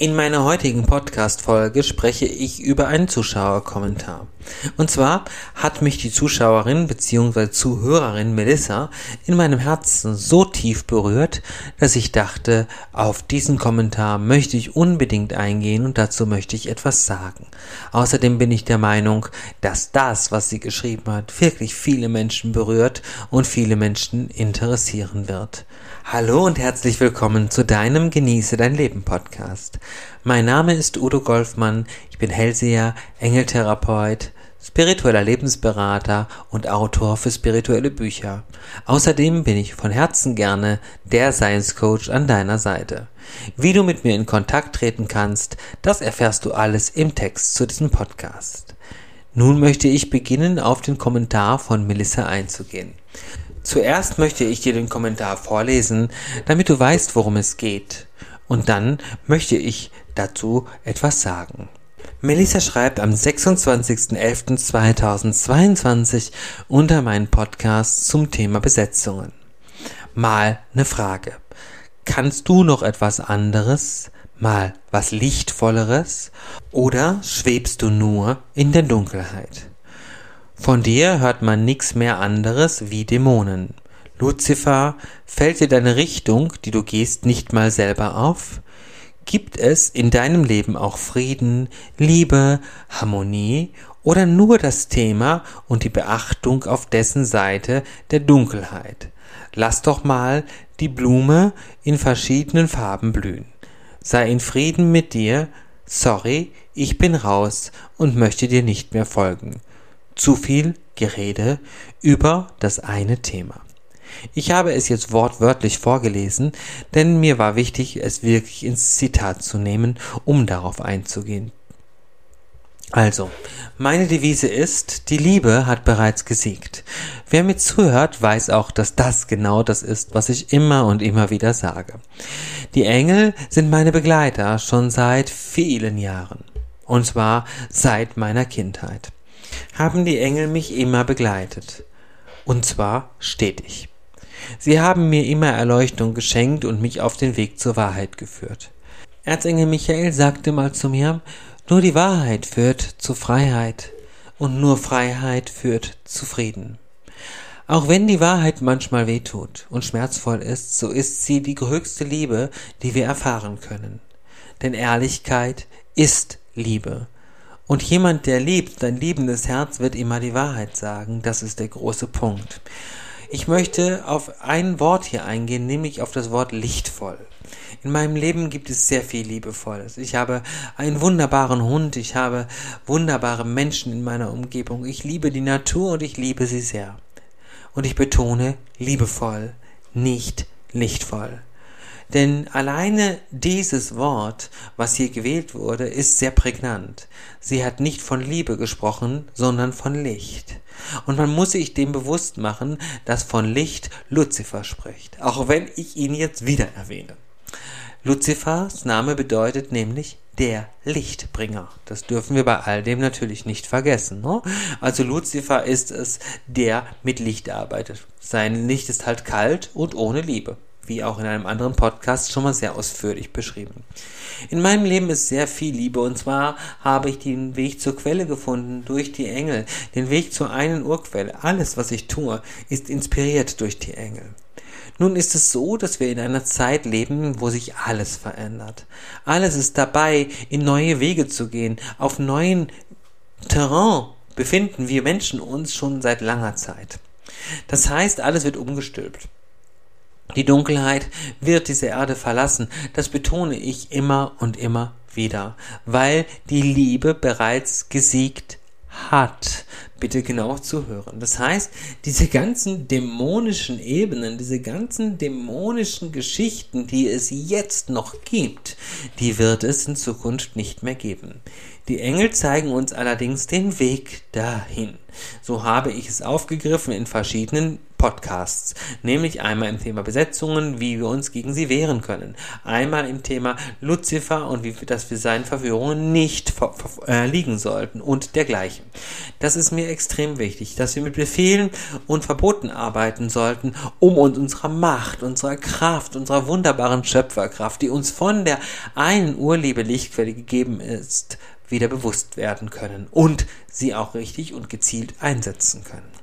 In meiner heutigen Podcast-Folge spreche ich über einen Zuschauerkommentar. Und zwar hat mich die Zuschauerin bzw. Zuhörerin Melissa in meinem Herzen so tief berührt, dass ich dachte, auf diesen Kommentar möchte ich unbedingt eingehen und dazu möchte ich etwas sagen. Außerdem bin ich der Meinung, dass das, was sie geschrieben hat, wirklich viele Menschen berührt und viele Menschen interessieren wird. Hallo und herzlich willkommen zu deinem Genieße dein Leben Podcast. Mein Name ist Udo Golfmann, ich bin Hellseher, Engeltherapeut, spiritueller Lebensberater und Autor für spirituelle Bücher. Außerdem bin ich von Herzen gerne der Science Coach an deiner Seite. Wie du mit mir in Kontakt treten kannst, das erfährst du alles im Text zu diesem Podcast. Nun möchte ich beginnen, auf den Kommentar von Melissa einzugehen. Zuerst möchte ich dir den Kommentar vorlesen, damit du weißt, worum es geht. Und dann möchte ich dazu etwas sagen. Melissa schreibt am 26.11.2022 unter meinen Podcast zum Thema Besetzungen. Mal eine Frage. Kannst du noch etwas anderes? Mal was Lichtvolleres? Oder schwebst du nur in der Dunkelheit? Von dir hört man nix mehr anderes wie Dämonen. Luzifer, fällt dir deine Richtung, die du gehst, nicht mal selber auf? Gibt es in deinem Leben auch Frieden, Liebe, Harmonie oder nur das Thema und die Beachtung auf dessen Seite der Dunkelheit? Lass doch mal die Blume in verschiedenen Farben blühen. Sei in Frieden mit dir. Sorry, ich bin raus und möchte dir nicht mehr folgen zu viel Gerede über das eine Thema. Ich habe es jetzt wortwörtlich vorgelesen, denn mir war wichtig, es wirklich ins Zitat zu nehmen, um darauf einzugehen. Also, meine Devise ist, die Liebe hat bereits gesiegt. Wer mir zuhört, weiß auch, dass das genau das ist, was ich immer und immer wieder sage. Die Engel sind meine Begleiter schon seit vielen Jahren. Und zwar seit meiner Kindheit haben die Engel mich immer begleitet. Und zwar stetig. Sie haben mir immer Erleuchtung geschenkt und mich auf den Weg zur Wahrheit geführt. Erzengel Michael sagte mal zu mir, nur die Wahrheit führt zu Freiheit und nur Freiheit führt zu Frieden. Auch wenn die Wahrheit manchmal wehtut und schmerzvoll ist, so ist sie die höchste Liebe, die wir erfahren können. Denn Ehrlichkeit ist Liebe. Und jemand, der liebt, sein liebendes Herz wird immer die Wahrheit sagen. Das ist der große Punkt. Ich möchte auf ein Wort hier eingehen, nämlich auf das Wort lichtvoll. In meinem Leben gibt es sehr viel Liebevolles. Ich habe einen wunderbaren Hund, ich habe wunderbare Menschen in meiner Umgebung. Ich liebe die Natur und ich liebe sie sehr. Und ich betone liebevoll, nicht lichtvoll. Denn alleine dieses Wort, was hier gewählt wurde, ist sehr prägnant. Sie hat nicht von Liebe gesprochen, sondern von Licht. Und man muss sich dem bewusst machen, dass von Licht Luzifer spricht, auch wenn ich ihn jetzt wieder erwähne. Luzifers Name bedeutet nämlich der Lichtbringer. Das dürfen wir bei all dem natürlich nicht vergessen. Ne? Also Luzifer ist es, der mit Licht arbeitet. Sein Licht ist halt kalt und ohne Liebe wie auch in einem anderen Podcast schon mal sehr ausführlich beschrieben. In meinem Leben ist sehr viel Liebe und zwar habe ich den Weg zur Quelle gefunden durch die Engel, den Weg zur einen Urquelle. Alles, was ich tue, ist inspiriert durch die Engel. Nun ist es so, dass wir in einer Zeit leben, wo sich alles verändert. Alles ist dabei, in neue Wege zu gehen. Auf neuen Terrain befinden wir Menschen uns schon seit langer Zeit. Das heißt, alles wird umgestülpt. Die Dunkelheit wird diese Erde verlassen. Das betone ich immer und immer wieder, weil die Liebe bereits gesiegt hat. Bitte genau zuhören. Das heißt, diese ganzen dämonischen Ebenen, diese ganzen dämonischen Geschichten, die es jetzt noch gibt, die wird es in Zukunft nicht mehr geben. Die Engel zeigen uns allerdings den Weg dahin. So habe ich es aufgegriffen in verschiedenen Podcasts, nämlich einmal im Thema Besetzungen, wie wir uns gegen sie wehren können, einmal im Thema Luzifer und wie dass wir seinen Verführungen nicht äh, liegen sollten und dergleichen. Das ist mir extrem wichtig, dass wir mit Befehlen und Verboten arbeiten sollten, um uns unserer Macht, unserer Kraft, unserer wunderbaren Schöpferkraft, die uns von der einen Urliebe Lichtquelle gegeben ist, wieder bewusst werden können und sie auch richtig und gezielt einsetzen können.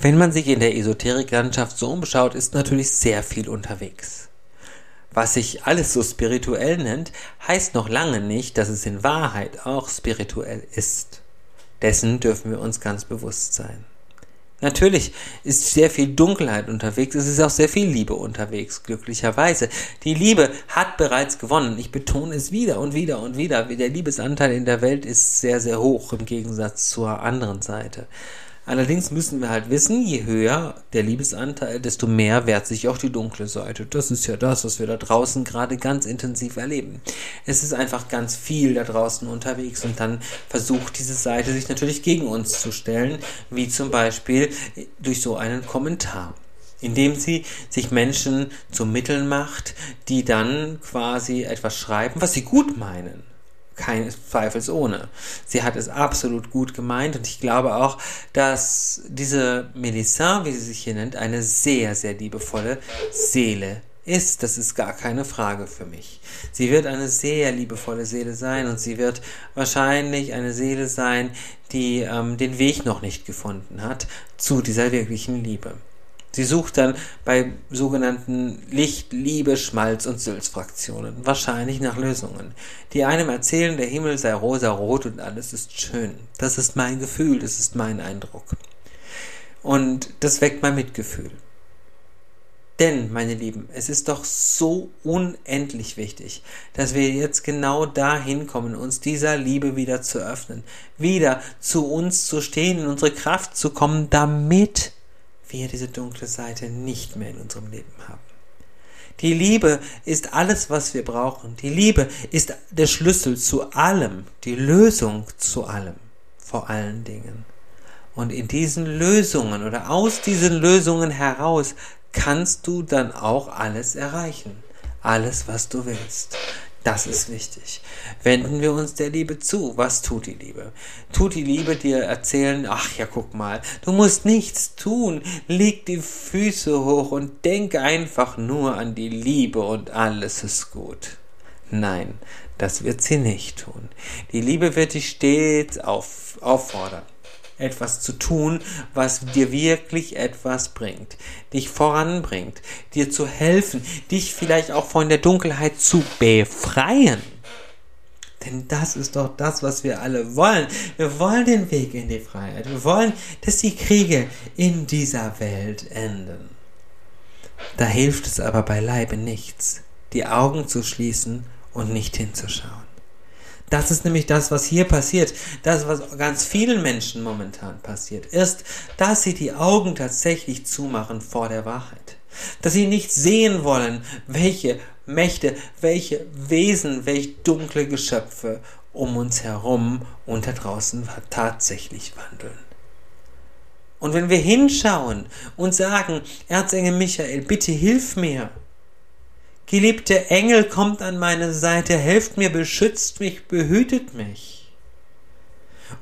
Wenn man sich in der Esoteriklandschaft so umschaut, ist natürlich sehr viel unterwegs. Was sich alles so spirituell nennt, heißt noch lange nicht, dass es in Wahrheit auch spirituell ist. Dessen dürfen wir uns ganz bewusst sein. Natürlich ist sehr viel Dunkelheit unterwegs, es ist auch sehr viel Liebe unterwegs, glücklicherweise. Die Liebe hat bereits gewonnen. Ich betone es wieder und wieder und wieder. Der Liebesanteil in der Welt ist sehr, sehr hoch im Gegensatz zur anderen Seite. Allerdings müssen wir halt wissen, je höher der Liebesanteil, desto mehr wehrt sich auch die dunkle Seite. Das ist ja das, was wir da draußen gerade ganz intensiv erleben. Es ist einfach ganz viel da draußen unterwegs und dann versucht diese Seite sich natürlich gegen uns zu stellen, wie zum Beispiel durch so einen Kommentar indem sie sich Menschen zu Mitteln macht, die dann quasi etwas schreiben, was sie gut meinen keines Zweifelsohne. Sie hat es absolut gut gemeint und ich glaube auch, dass diese Melissa, wie sie sich hier nennt, eine sehr, sehr liebevolle Seele ist. Das ist gar keine Frage für mich. Sie wird eine sehr liebevolle Seele sein und sie wird wahrscheinlich eine Seele sein, die ähm, den Weg noch nicht gefunden hat zu dieser wirklichen Liebe. Sie sucht dann bei sogenannten Licht, Liebe, Schmalz und Sülz-Fraktionen wahrscheinlich nach Lösungen, die einem erzählen, der Himmel sei rosa-rot und alles ist schön. Das ist mein Gefühl, das ist mein Eindruck. Und das weckt mein Mitgefühl. Denn, meine Lieben, es ist doch so unendlich wichtig, dass wir jetzt genau dahin kommen, uns dieser Liebe wieder zu öffnen, wieder zu uns zu stehen, in unsere Kraft zu kommen, damit wir diese dunkle Seite nicht mehr in unserem Leben haben. Die Liebe ist alles, was wir brauchen. Die Liebe ist der Schlüssel zu allem, die Lösung zu allem, vor allen Dingen. Und in diesen Lösungen oder aus diesen Lösungen heraus kannst du dann auch alles erreichen. Alles, was du willst. Das ist wichtig. Wenden wir uns der Liebe zu. Was tut die Liebe? Tut die Liebe dir erzählen, ach ja, guck mal, du musst nichts tun. Leg die Füße hoch und denk einfach nur an die Liebe und alles ist gut. Nein, das wird sie nicht tun. Die Liebe wird dich stets auf, auffordern etwas zu tun, was dir wirklich etwas bringt, dich voranbringt, dir zu helfen, dich vielleicht auch von der Dunkelheit zu befreien. Denn das ist doch das, was wir alle wollen. Wir wollen den Weg in die Freiheit. Wir wollen, dass die Kriege in dieser Welt enden. Da hilft es aber beileibe nichts, die Augen zu schließen und nicht hinzuschauen. Das ist nämlich das, was hier passiert. Das, was ganz vielen Menschen momentan passiert, ist, dass sie die Augen tatsächlich zumachen vor der Wahrheit. Dass sie nicht sehen wollen, welche Mächte, welche Wesen, welche dunkle Geschöpfe um uns herum und da draußen tatsächlich wandeln. Und wenn wir hinschauen und sagen, Erzengel Michael, bitte hilf mir, Geliebte Engel, kommt an meine Seite, helft mir, beschützt mich, behütet mich.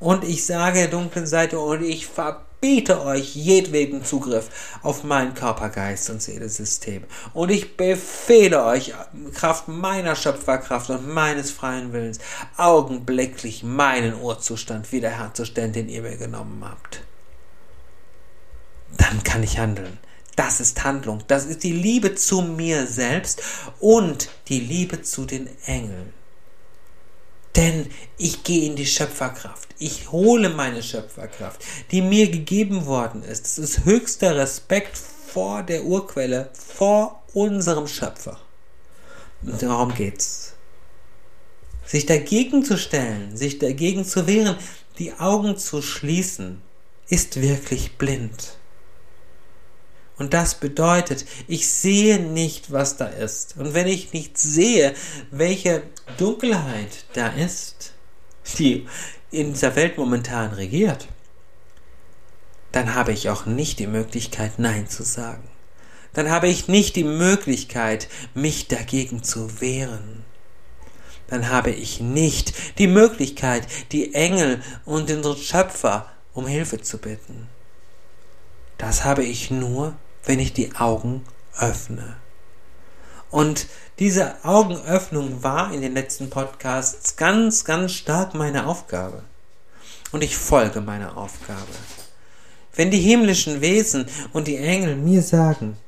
Und ich sage der dunklen Seite, und ich verbiete euch jedweden Zugriff auf mein Körper, Geist und Seelesystem. Und ich befehle euch, Kraft meiner Schöpferkraft und meines freien Willens, augenblicklich meinen Urzustand wiederherzustellen, den ihr mir genommen habt. Dann kann ich handeln. Das ist Handlung. Das ist die Liebe zu mir selbst und die Liebe zu den Engeln. Denn ich gehe in die Schöpferkraft. Ich hole meine Schöpferkraft, die mir gegeben worden ist. Das ist höchster Respekt vor der Urquelle, vor unserem Schöpfer. Und darum geht's. Sich dagegen zu stellen, sich dagegen zu wehren, die Augen zu schließen, ist wirklich blind. Und das bedeutet, ich sehe nicht, was da ist. Und wenn ich nicht sehe, welche Dunkelheit da ist, die in dieser Welt momentan regiert, dann habe ich auch nicht die Möglichkeit, Nein zu sagen. Dann habe ich nicht die Möglichkeit, mich dagegen zu wehren. Dann habe ich nicht die Möglichkeit, die Engel und den Schöpfer um Hilfe zu bitten. Das habe ich nur, wenn ich die Augen öffne. Und diese Augenöffnung war in den letzten Podcasts ganz, ganz stark meine Aufgabe. Und ich folge meiner Aufgabe. Wenn die himmlischen Wesen und die Engel mir sagen,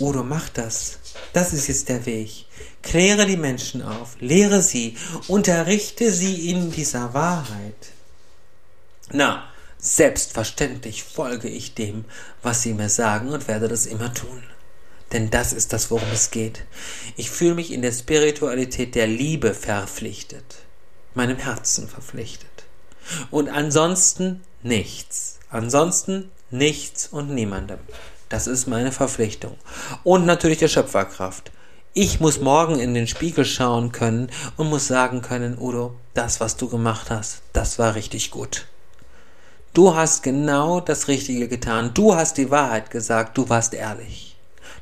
Udo, mach das, das ist jetzt der Weg. Kläre die Menschen auf, lehre sie, unterrichte sie in dieser Wahrheit. Na, selbstverständlich folge ich dem, was sie mir sagen und werde das immer tun. Denn das ist das, worum es geht. Ich fühle mich in der Spiritualität der Liebe verpflichtet, meinem Herzen verpflichtet. Und ansonsten nichts. Ansonsten nichts und niemandem. Das ist meine Verpflichtung. Und natürlich der Schöpferkraft. Ich muss morgen in den Spiegel schauen können und muss sagen können, Udo, das, was du gemacht hast, das war richtig gut. Du hast genau das Richtige getan. Du hast die Wahrheit gesagt. Du warst ehrlich.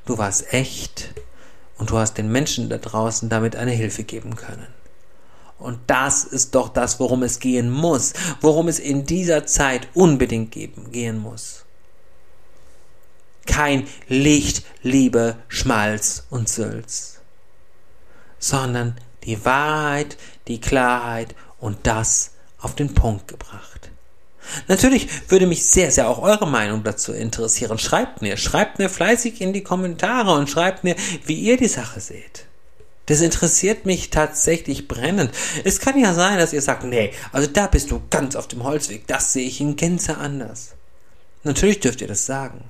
Du warst echt. Und du hast den Menschen da draußen damit eine Hilfe geben können. Und das ist doch das, worum es gehen muss, worum es in dieser Zeit unbedingt geben, gehen muss. Kein Licht, Liebe, Schmalz und Sülz, sondern die Wahrheit, die Klarheit und das auf den Punkt gebracht. Natürlich würde mich sehr, sehr auch eure Meinung dazu interessieren. Schreibt mir, schreibt mir fleißig in die Kommentare und schreibt mir, wie ihr die Sache seht. Das interessiert mich tatsächlich brennend. Es kann ja sein, dass ihr sagt, nee, also da bist du ganz auf dem Holzweg, das sehe ich in Gänze anders. Natürlich dürft ihr das sagen.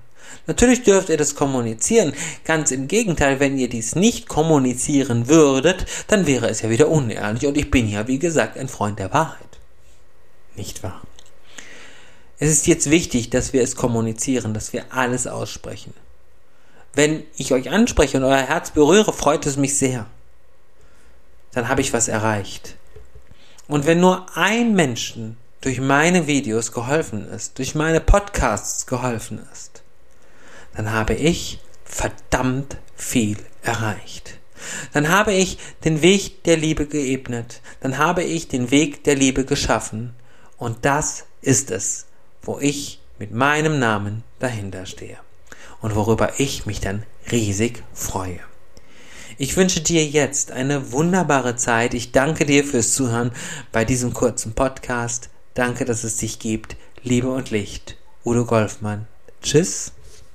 Natürlich dürft ihr das kommunizieren. Ganz im Gegenteil, wenn ihr dies nicht kommunizieren würdet, dann wäre es ja wieder unehrlich und ich bin ja, wie gesagt, ein Freund der Wahrheit. Nicht wahr? Es ist jetzt wichtig, dass wir es kommunizieren, dass wir alles aussprechen. Wenn ich euch anspreche und euer Herz berühre, freut es mich sehr. Dann habe ich was erreicht. Und wenn nur ein Menschen durch meine Videos geholfen ist, durch meine Podcasts geholfen ist, dann habe ich verdammt viel erreicht. Dann habe ich den Weg der Liebe geebnet. Dann habe ich den Weg der Liebe geschaffen. Und das ist es, wo ich mit meinem Namen dahinter stehe. Und worüber ich mich dann riesig freue. Ich wünsche dir jetzt eine wunderbare Zeit. Ich danke dir fürs Zuhören bei diesem kurzen Podcast. Danke, dass es dich gibt. Liebe und Licht. Udo Golfmann. Tschüss.